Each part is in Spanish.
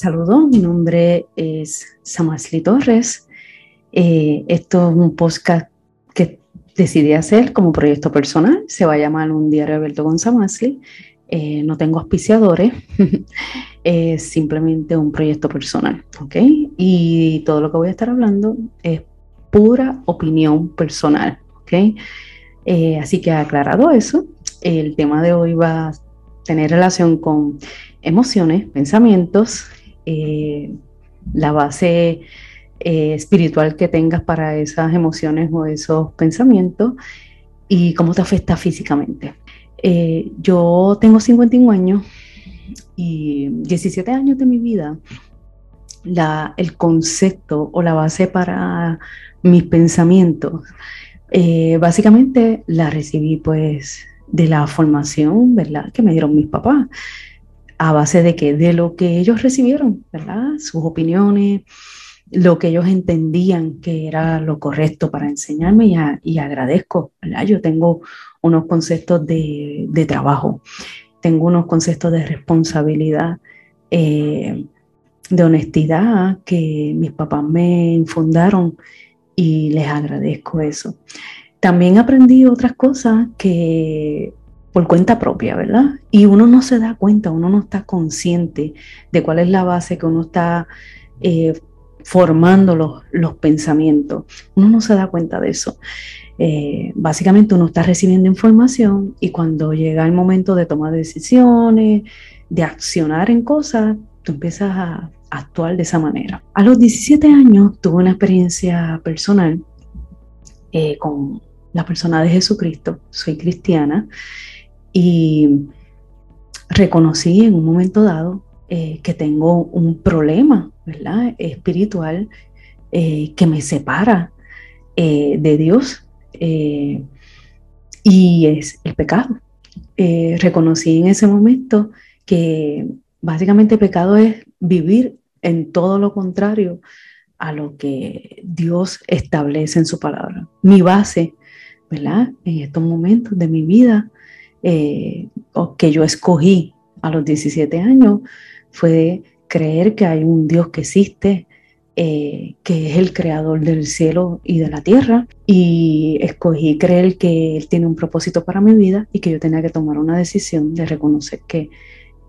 Saludos, mi nombre es Samasli Torres. Eh, esto es un podcast que decidí hacer como proyecto personal. Se va a llamar Un Diario Alberto con Samasli. Eh, no tengo auspiciadores, es simplemente un proyecto personal, ¿ok? Y todo lo que voy a estar hablando es pura opinión personal, ¿ok? Eh, así que aclarado eso, el tema de hoy va a tener relación con emociones, pensamientos, eh, la base eh, espiritual que tengas para esas emociones o esos pensamientos y cómo te afecta físicamente. Eh, yo tengo 51 años y 17 años de mi vida, la, el concepto o la base para mis pensamientos, básicamente la recibí pues de la formación, ¿verdad? Que me dieron mis papás a base de que de lo que ellos recibieron, ¿verdad? Sus opiniones, lo que ellos entendían que era lo correcto para enseñarme y, agradezco, ¿verdad? Yo tengo unos conceptos de, trabajo, tengo unos conceptos de responsabilidad, eh, de honestidad que mis papás me infundaron y les agradezco eso. También aprendí otras cosas que por cuenta propia, ¿verdad? Y uno no se da cuenta, uno no está consciente de cuál es la base que uno está eh, formando los, los, pensamientos. Uno no se da cuenta de eso. Eh, básicamente uno está recibiendo información y cuando llega el momento de tomar decisiones, de accionar en cosas, tú empiezas a actuar de esa manera. A los 17 años tuve una experiencia personal eh, con la persona de Jesucristo, soy cristiana, y reconocí en un momento dado eh, que tengo un problema, ¿verdad? Espiritual eh, que me separa eh, de Dios y es el pecado. reconocí en ese momento que básicamente pecado es vivir en todo lo contrario a lo que Dios establece en su palabra. Mi base, ¿verdad? En estos momentos de mi vida eh, que yo escogí a los 17 años fue creer que hay un Dios que existe, eh, que es el creador del cielo y de la tierra, y escogí creer que Él tiene un propósito para mi vida y que yo tenía que tomar una decisión de reconocer que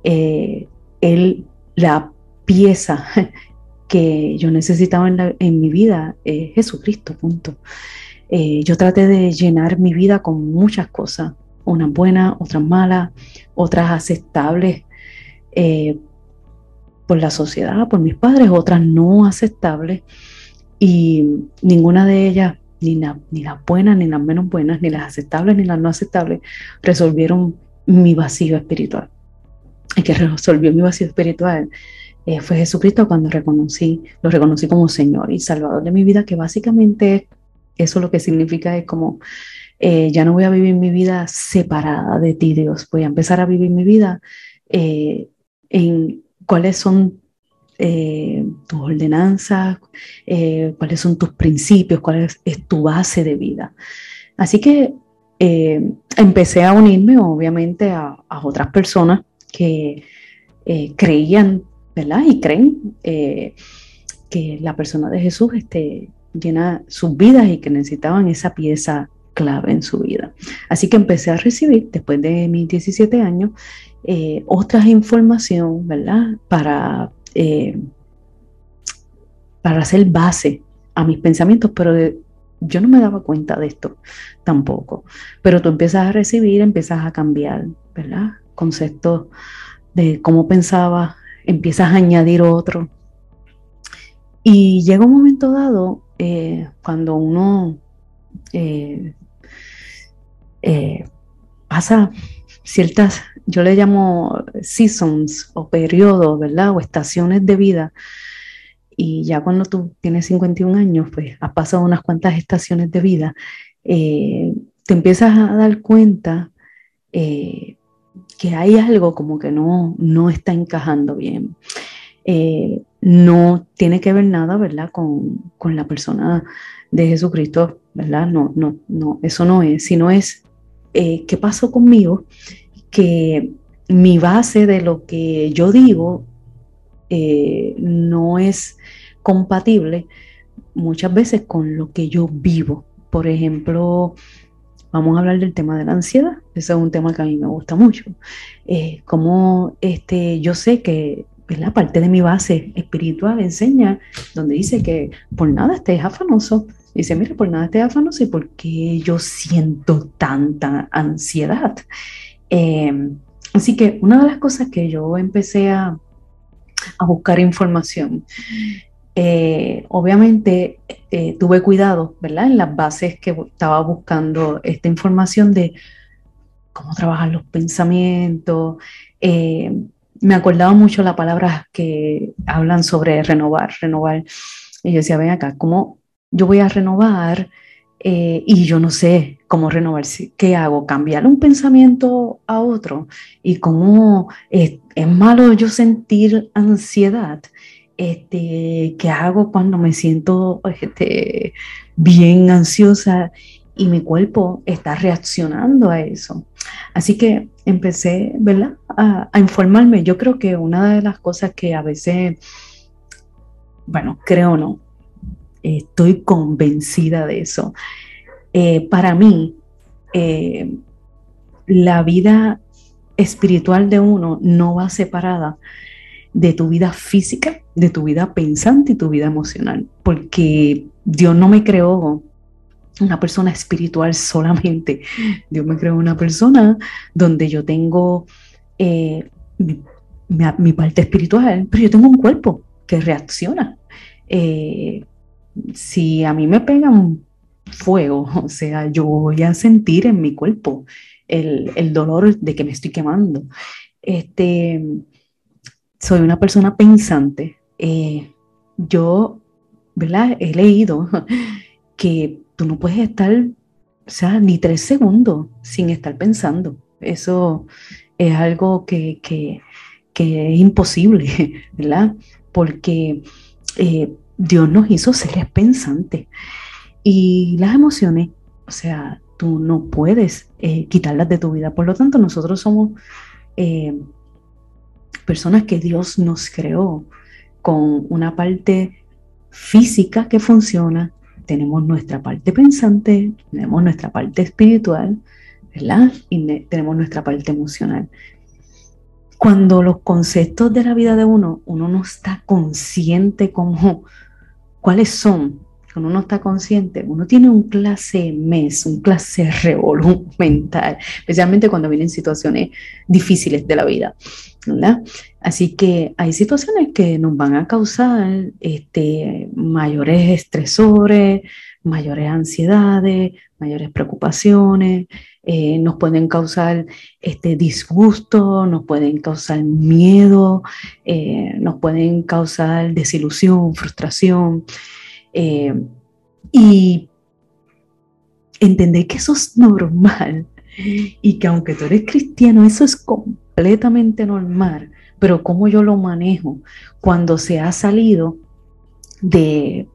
eh, Él, la pieza que yo necesitaba en, en mi vida es Jesucristo, punto. yo traté de llenar mi vida con muchas cosas, unas buenas, otras malas, otras aceptables eh, por la sociedad, por mis padres, otras no aceptables. Y ninguna de ellas, ni, ni las buenas, ni las menos buenas, ni las aceptables, ni las no aceptables, resolvieron mi vacío espiritual. Y que resolvió mi vacío espiritual eh, fue Jesucristo cuando reconocí, lo reconocí como Señor y Salvador de mi vida, que básicamente eso lo que significa es como eh, ya no voy a vivir mi vida separada de ti, Dios, voy a empezar a vivir mi vida eh, en cuáles son eh, tus ordenanzas, cuáles son tus principios, cuál es, tu base de vida. Así que empecé a unirme, obviamente, a, otras personas que creían, ¿verdad? Y creen que la persona de Jesús este, llena sus vidas y que necesitaban esa pieza clave en su vida. Así que empecé a recibir, después de mis 17 años, eh, otras información, ¿verdad? Para, eh, para hacer base a mis pensamientos, pero yo no me daba cuenta de esto tampoco. Pero tú empiezas a recibir, empiezas a cambiar, ¿verdad? Conceptos de cómo pensaba, empiezas a añadir otro. Y llega un momento dado eh, cuando uno eh, pasa ciertas, yo le llamo seasons o periodos, ¿verdad? O estaciones de vida. Y ya cuando tú tienes 51 años, pues has pasado unas cuantas estaciones de vida, eh, te empiezas a dar cuenta eh, que hay algo como que no, no está encajando bien. no tiene que ver nada, ¿verdad? Con, con, la persona de Jesucristo, ¿verdad? No, no, no, eso no es, sino es eh, qué pasó conmigo, que mi base de lo que yo digo eh, no es compatible muchas veces con lo que yo vivo. Por ejemplo, vamos a hablar del tema de la ansiedad. Ese es un tema que a mí me gusta mucho. Eh, como este, yo sé que la parte de mi base espiritual enseña, donde dice que por nada estés afanoso. Dice, mira, por nada estés afanoso y por qué yo siento tanta ansiedad. Em, así que una de las cosas que yo empecé a, a buscar información eh, obviamente eh, tuve cuidado, ¿verdad? En las bases que estaba buscando esta información de cómo trabajar los pensamientos. Eh, me acordaba mucho la palabra que hablan sobre renovar, renovar. Y yo decía, ven acá, ¿cómo yo voy a renovar? y yo no sé cómo renovar. ¿Qué hago? ¿Cambiar un pensamiento a otro? ¿Y cómo es malo yo sentir ansiedad? este, qué hago cuando me siento este, bien ansiosa y mi cuerpo está reaccionando a eso. Así que empecé, ¿verdad? A, informarme. Yo creo que una de las cosas que a veces, bueno, creo no, estoy convencida de eso. Eh, para mí, eh, la vida espiritual de uno no va separada de tu vida física, de tu vida pensante y tu vida emocional, porque Dios no me creó una persona espiritual solamente, Dios me creó una persona donde yo tengo eh, mi, parte espiritual, pero yo tengo un cuerpo que reacciona. Si a mí me pegan fuego, o sea, yo voy a sentir en mi cuerpo el, el dolor de que me estoy quemando. Este, soy una persona pensante. Eh, yo, ¿verdad? He leído que tú no puedes estar, o sea, ni tres segundos sin estar pensando. Eso es algo que, es imposible, ¿verdad? Porque eh, Dios nos hizo seres pensantes. Y las emociones, o sea, tú no puedes eh, quitarlas de tu vida. Por lo tanto, nosotros somos personas que Dios nos creó con una parte física que funciona, tenemos nuestra parte pensante, tenemos nuestra parte espiritual, ¿verdad? Y tenemos nuestra parte emocional. Cuando los conceptos de la vida de uno, uno no está consciente como cuáles son, uno no está consciente, uno tiene un clase mes, un clase revolú mental, especialmente cuando vienen situaciones difíciles de la vida. Así que hay situaciones que nos van a causar este, mayores estresores, mayores ansiedades, mayores preocupaciones, eh, nos pueden causar este disgusto, nos pueden causar miedo, eh, nos pueden causar desilusión, frustración. Eh, y entender que eso es normal y que aunque tú eres cristiano, eso es completamente normal, pero cómo yo lo manejo cuando se ha salido de,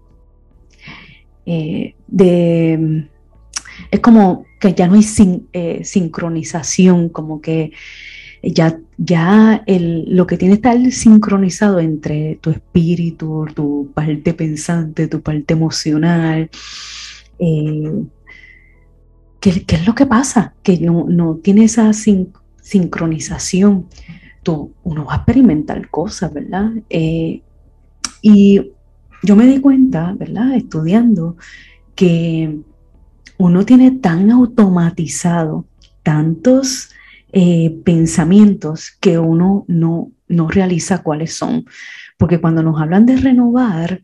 de es como que ya no hay eh, sincronización, como que ya, ya el, lo que tiene estar sincronizado entre tu espíritu, tu parte pensante, tu parte emocional. Eh, ¿qué, es lo que pasa? Que no, no tiene esa sincronización. Tú, uno va a experimentar cosas, ¿verdad? Eh, y yo me di cuenta, ¿verdad? Estudiando, que uno tiene tan automatizado tantos eh, pensamientos que uno no, no realiza cuáles son. Porque cuando nos hablan de renovar,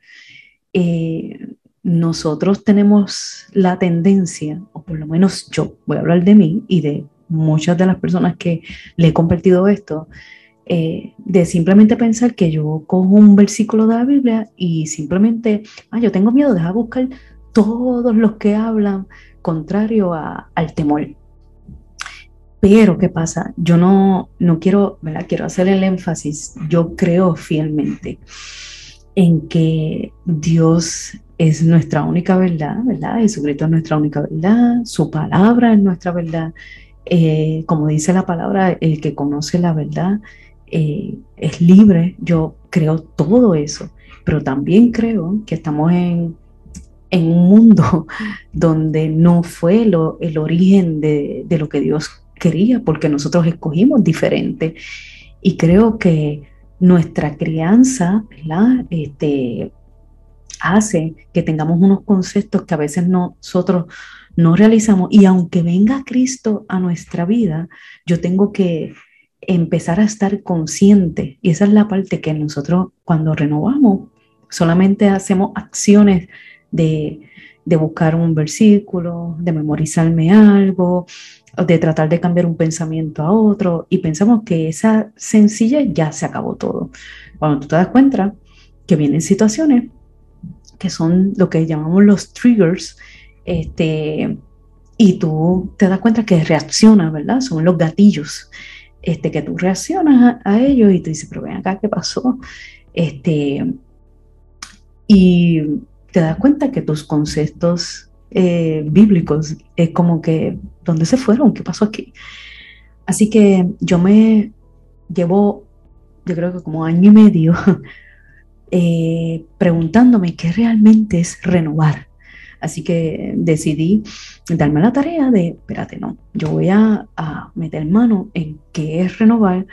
eh, nosotros tenemos la tendencia, o por lo menos yo voy a hablar de mí y de muchas de las personas que le he compartido esto, eh, de simplemente pensar que yo cojo un versículo de la Biblia y simplemente, ah, yo tengo miedo, deja buscar todos los que hablan contrario al temor. Pero, ¿qué pasa? Yo no, no quiero, ¿verdad? Quiero hacer el énfasis, yo creo fielmente en que Dios es nuestra única verdad, ¿verdad? Jesucristo es nuestra única verdad, su palabra es nuestra verdad. Eh, como dice la palabra, el que conoce la verdad, eh, es libre, yo creo todo eso, pero también creo que estamos en, en un mundo donde no fue lo, el origen de, de, lo que Dios quería, porque nosotros escogimos diferente. Y creo que nuestra crianza ¿verdad? Este, hace que tengamos unos conceptos que a veces nosotros no realizamos. Y aunque venga Cristo a nuestra vida, yo tengo que empezar a estar consciente. Y esa es la parte que nosotros cuando renovamos, solamente hacemos acciones de, de buscar un versículo, de memorizarme algo, de tratar de cambiar un pensamiento a otro y pensamos que esa sencilla ya se acabó todo. Cuando tú te das cuenta que vienen situaciones que son lo que llamamos los triggers, este, y tú te das cuenta que reaccionas, ¿verdad? Son los gatillos, este, que tú reaccionas a, ellos y tú dices, pero ven acá, ¿qué pasó? Este, y te das cuenta que tus conceptos eh, bíblicos es como que, ¿dónde se fueron? ¿Qué pasó aquí? Así que yo me llevo, yo creo que como año y medio, eh, preguntándome qué realmente es renovar. Así que decidí darme la tarea de, espérate, no, yo voy a, a meter mano en qué es renovar,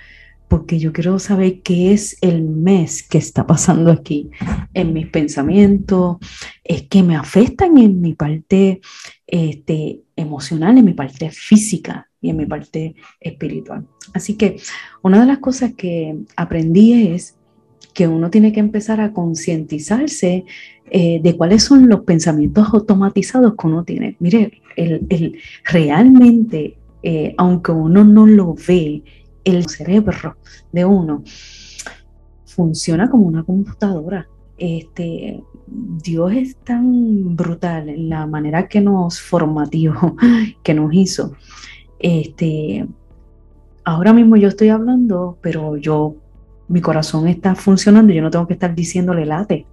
porque yo quiero saber qué es el mes que está pasando aquí en mis pensamientos, es que me afectan en mi parte este, emocional, en mi parte física y en mi parte espiritual. Así que una de las cosas que aprendí es que uno tiene que empezar a concientizarse eh, de cuáles son los pensamientos automatizados que uno tiene. Mire, el, realmente, eh, aunque uno no lo ve, el cerebro de uno funciona como una computadora. Este, Dios es tan brutal en la manera que nos formativo, que nos hizo. Este, ahora mismo yo estoy hablando, pero yo mi corazón está funcionando, yo no tengo que estar diciéndole late,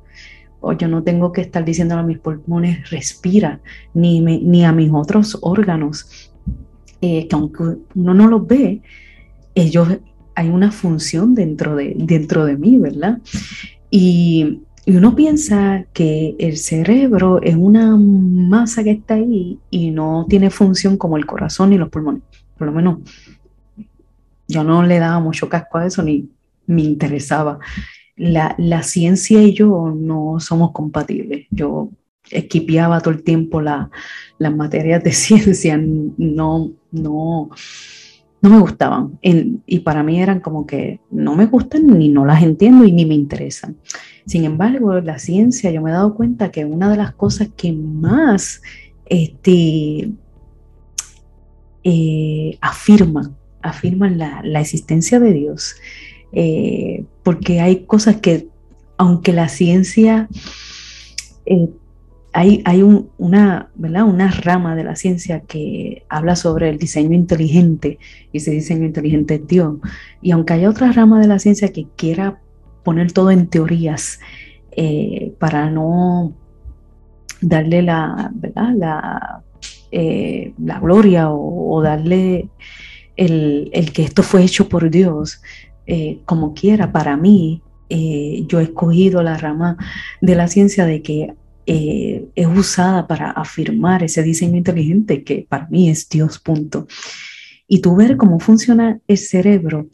o yo no tengo que estar diciéndole a mis pulmones respira, ni, ni a mis otros órganos, eh, que aunque uno no los ve, ellos hay una función dentro de, dentro de mí, ¿verdad? Y, y uno piensa que el cerebro es una masa que está ahí y no tiene función como el corazón ni los pulmones. Por lo menos yo no le daba mucho casco a eso ni, me interesaba. La, la, ciencia y yo no somos compatibles. Yo esquipeaba todo el tiempo la, las materias de ciencia, no, no, no me gustaban. y para mí eran como que no me gustan ni no las entiendo y ni me interesan. Sin embargo, la ciencia, yo me he dado cuenta que una de las cosas que más este, eh, afirman, afirman la, la existencia de Dios, eh, porque hay cosas que, aunque la ciencia, eh, hay, una, una rama de la ciencia que habla sobre el diseño inteligente, y ese diseño inteligente es Dios, y aunque haya otra rama de la ciencia que quiera poner todo en teorías eh, para no darle la, la, la gloria o, darle el, que esto fue hecho por Dios, eh, como quiera, para mí, eh, yo he escogido la rama de la ciencia de que eh, es usada para afirmar ese diseño inteligente que para mí es Dios, punto. Y tú ver cómo funciona el cerebro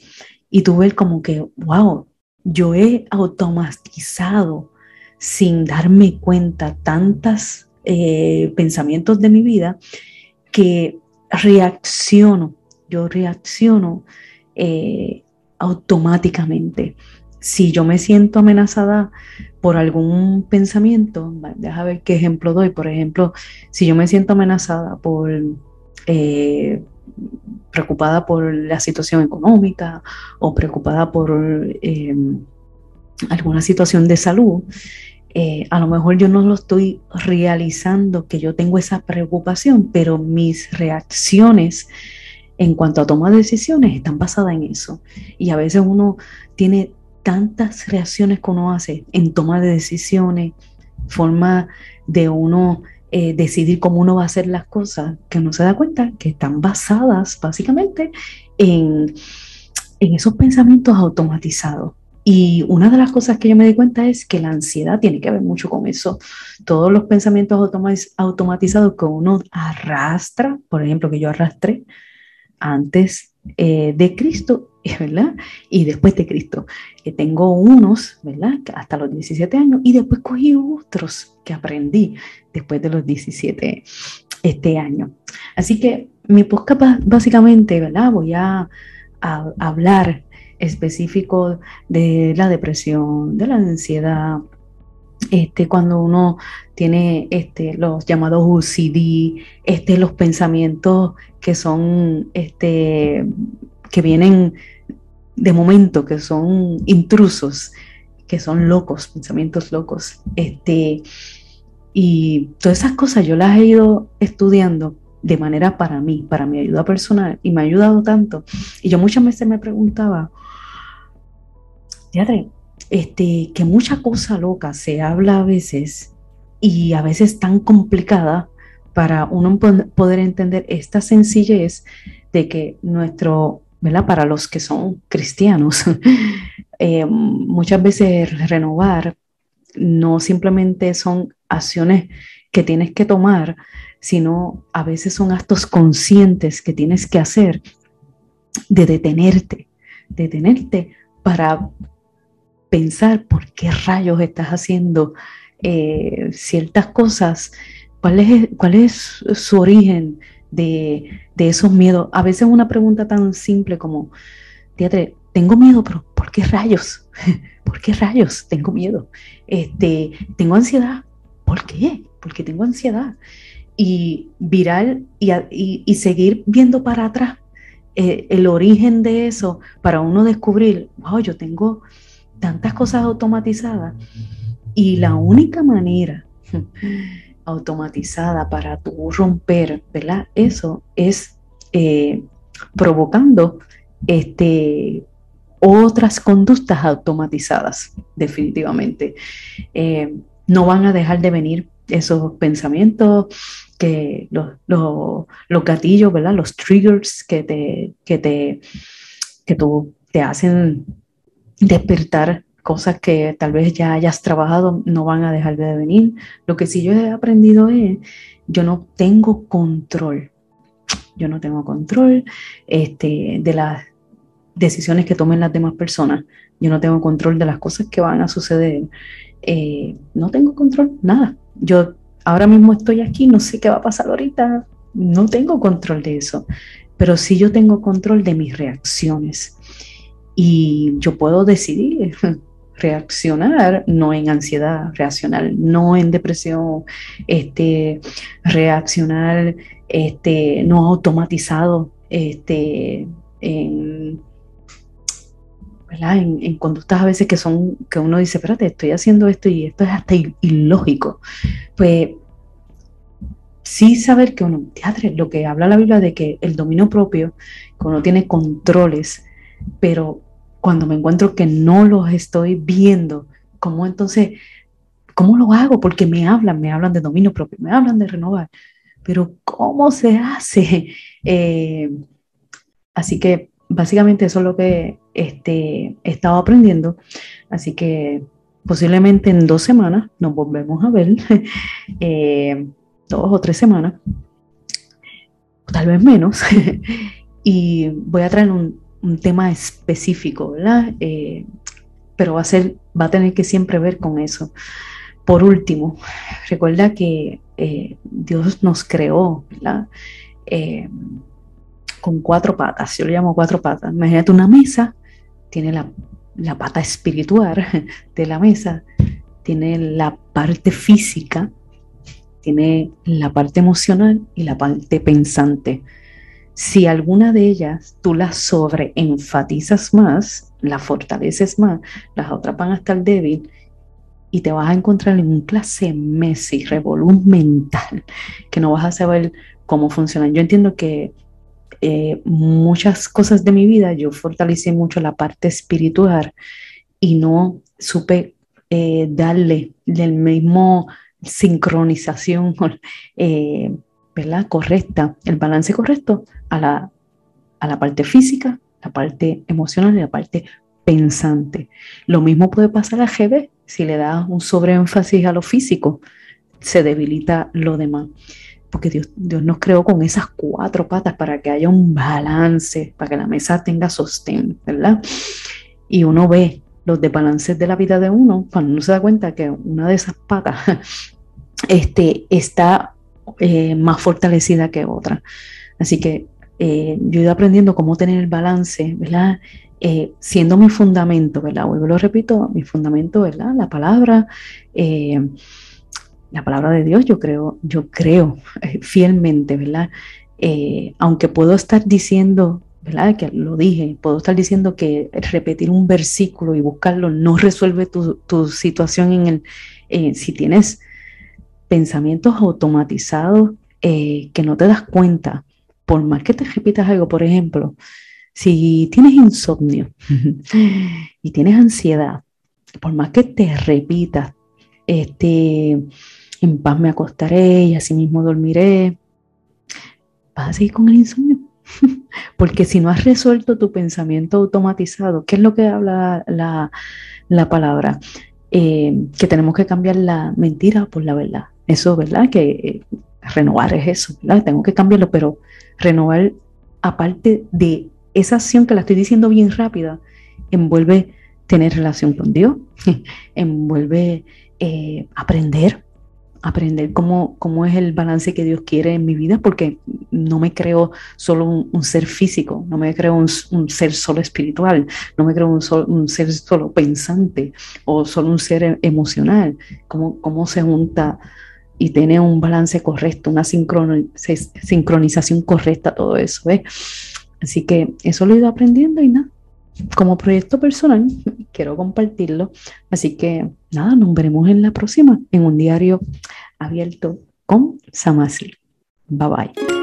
y tú ver como que, wow, yo he automatizado sin darme cuenta tantos pensamientos de mi vida que reacciono, yo reacciono automáticamente. Si yo me siento amenazada por algún pensamiento, déjame ver qué ejemplo doy. Por ejemplo, si yo me siento amenazada por, eh, preocupada por la situación económica o preocupada por eh, alguna situación de salud, eh, a lo mejor yo no lo estoy realizando que yo tengo esa preocupación, pero mis reacciones en cuanto a toma de decisiones están basadas en eso. Y a veces uno tiene tantas reacciones que uno hace en toma de decisiones, forma de uno eh, decidir cómo uno va a hacer las cosas, que uno se da cuenta que están basadas básicamente en, en esos pensamientos automatizados. Y una de las cosas que yo me di cuenta es que la ansiedad tiene que ver mucho con eso. Todos los pensamientos automatizados que uno arrastra, por ejemplo, que yo arrastré antes eh, de Cristo, ¿verdad? Y después de Cristo. que tengo unos, ¿verdad? Hasta los 17 años y después cogí otros que aprendí después de los 17 este año. Así que mi podcast básicamente, ¿verdad? Voy a, hablar específico de la depresión, de la ansiedad, este, cuando uno tiene este, los llamados UCD, este, los pensamientos que son, este, que vienen de momento, que son intrusos, que son locos, pensamientos locos. Este, y todas esas cosas yo las he ido estudiando de manera para mí, para mi ayuda personal, y me ha ayudado tanto. Y yo muchas veces me preguntaba, fíjate, este, que mucha cosa loca se habla a veces y a veces tan complicada para uno poder entender esta sencillez de que nuestro, ¿verdad? Para los que son cristianos, eh, muchas veces renovar no simplemente son acciones que tienes que tomar, sino a veces son actos conscientes que tienes que hacer de detenerte, detenerte para pensar por qué rayos estás haciendo eh, ciertas cosas, cuál es, cuál es su origen de, esos miedos. A veces una pregunta tan simple como, teatre, tengo miedo, pero ¿por qué rayos? ¿Por qué rayos tengo miedo? Este, tengo ansiedad. ¿Por qué? Porque tengo ansiedad. Y viral y, seguir viendo para atrás eh, el origen de eso para uno descubrir, wow, yo tengo tantas cosas automatizadas y la única manera automatizada para tu romper, ¿verdad? Eso es eh, provocando este, otras conductas automatizadas, definitivamente. Eh, no van a dejar de venir esos pensamientos, que los, los, gatillos, ¿verdad? Los triggers que te, que te, que tú, te hacen despertar cosas que tal vez ya hayas trabajado no van a dejar de venir. Lo que sí yo he aprendido es, yo no tengo control. Yo no tengo control este, de las decisiones que tomen las demás personas. Yo no tengo control de las cosas que van a suceder. Eh, no tengo control, nada. Yo ahora mismo estoy aquí, no sé qué va a pasar ahorita. No tengo control de eso. Pero sí yo tengo control de mis reacciones y yo puedo decidir reaccionar no en ansiedad reaccionar, no en depresión, este, reaccionar este, no automatizado este, en, En, conductas a veces que son, que uno dice, espérate, estoy haciendo esto y esto es hasta ilógico. Pues sí saber que uno, teatro, lo que habla la Biblia de que el dominio propio, que uno tiene controles, pero cuando me encuentro que no los estoy viendo, ¿cómo entonces, cómo lo hago? Porque me hablan, me hablan de dominio propio, me hablan de renovar, pero ¿cómo se hace? Eh, así que básicamente eso es lo que este, he estado aprendiendo, así que posiblemente en dos semanas nos volvemos a ver, eh, dos o tres semanas, tal vez menos, y voy a traer un, un tema específico, ¿verdad? Eh, pero va a, ser, va a tener que siempre ver con eso. Por último, recuerda que eh, Dios nos creó, ¿verdad? Eh, con cuatro patas, yo le llamo cuatro patas. Imagínate una mesa, tiene la, la pata espiritual de la mesa, tiene la parte física, tiene la parte emocional y la parte pensante. Si alguna de ellas tú la sobreenfatizas más, la fortaleces más, las otras van a estar débil y te vas a encontrar en un clase Messi, revolú mental, que no vas a saber cómo funcionan. Yo entiendo que eh, muchas cosas de mi vida yo fortalecí mucho la parte espiritual y no supe eh, darle del mismo sincronización eh, ¿verdad? correcta, el balance correcto a la, a la parte física la parte emocional y la parte pensante. Lo mismo puede pasar a GB si le das un sobreénfasis a lo físico, se debilita lo demás. Porque Dios, Dios nos creó con esas cuatro patas para que haya un balance, para que la mesa tenga sostén, ¿verdad? Y uno ve los desbalances de la vida de uno cuando uno se da cuenta que una de esas patas este, está eh, más fortalecida que otra. Así que eh, yo he ido aprendiendo cómo tener el balance, ¿verdad? Eh, siendo mi fundamento, ¿verdad? Vuelvo lo repito, mi fundamento, ¿verdad? La palabra, la palabra de Dios, yo creo, yo creo fielmente, ¿verdad? aunque puedo estar diciendo, ¿verdad? Que lo dije, puedo estar diciendo que repetir un versículo y buscarlo no resuelve tu, tu situación en el, si tienes pensamientos automatizados eh, que no te das cuenta, por más que te repitas algo, por ejemplo, si tienes insomnio y tienes ansiedad, por más que te repitas, este, en paz me acostaré y así mismo dormiré, vas a seguir con el insomnio. Porque si no has resuelto tu pensamiento automatizado, ¿qué es lo que habla la, la palabra? Eh, que tenemos que cambiar la mentira por la verdad. Eso, ¿verdad? Que eh, renovar es eso. Tengo que cambiarlo, pero renovar, aparte de esa acción que la estoy diciendo bien rápida, envuelve tener relación con Dios, envuelve eh, aprender, aprender cómo, cómo es el balance que Dios quiere en mi vida, porque no me creo solo un, ser físico, no me creo un, ser solo espiritual, no me creo un, un, ser solo pensante o solo un ser emocional, cómo, cómo se junta y tiene un balance correcto, una sincronización correcta, todo eso. Así que eso lo he ido aprendiendo y nada, como proyecto personal quiero compartirlo. Así que nada, nos veremos en la próxima, en un diario abierto con Samasil. Bye bye.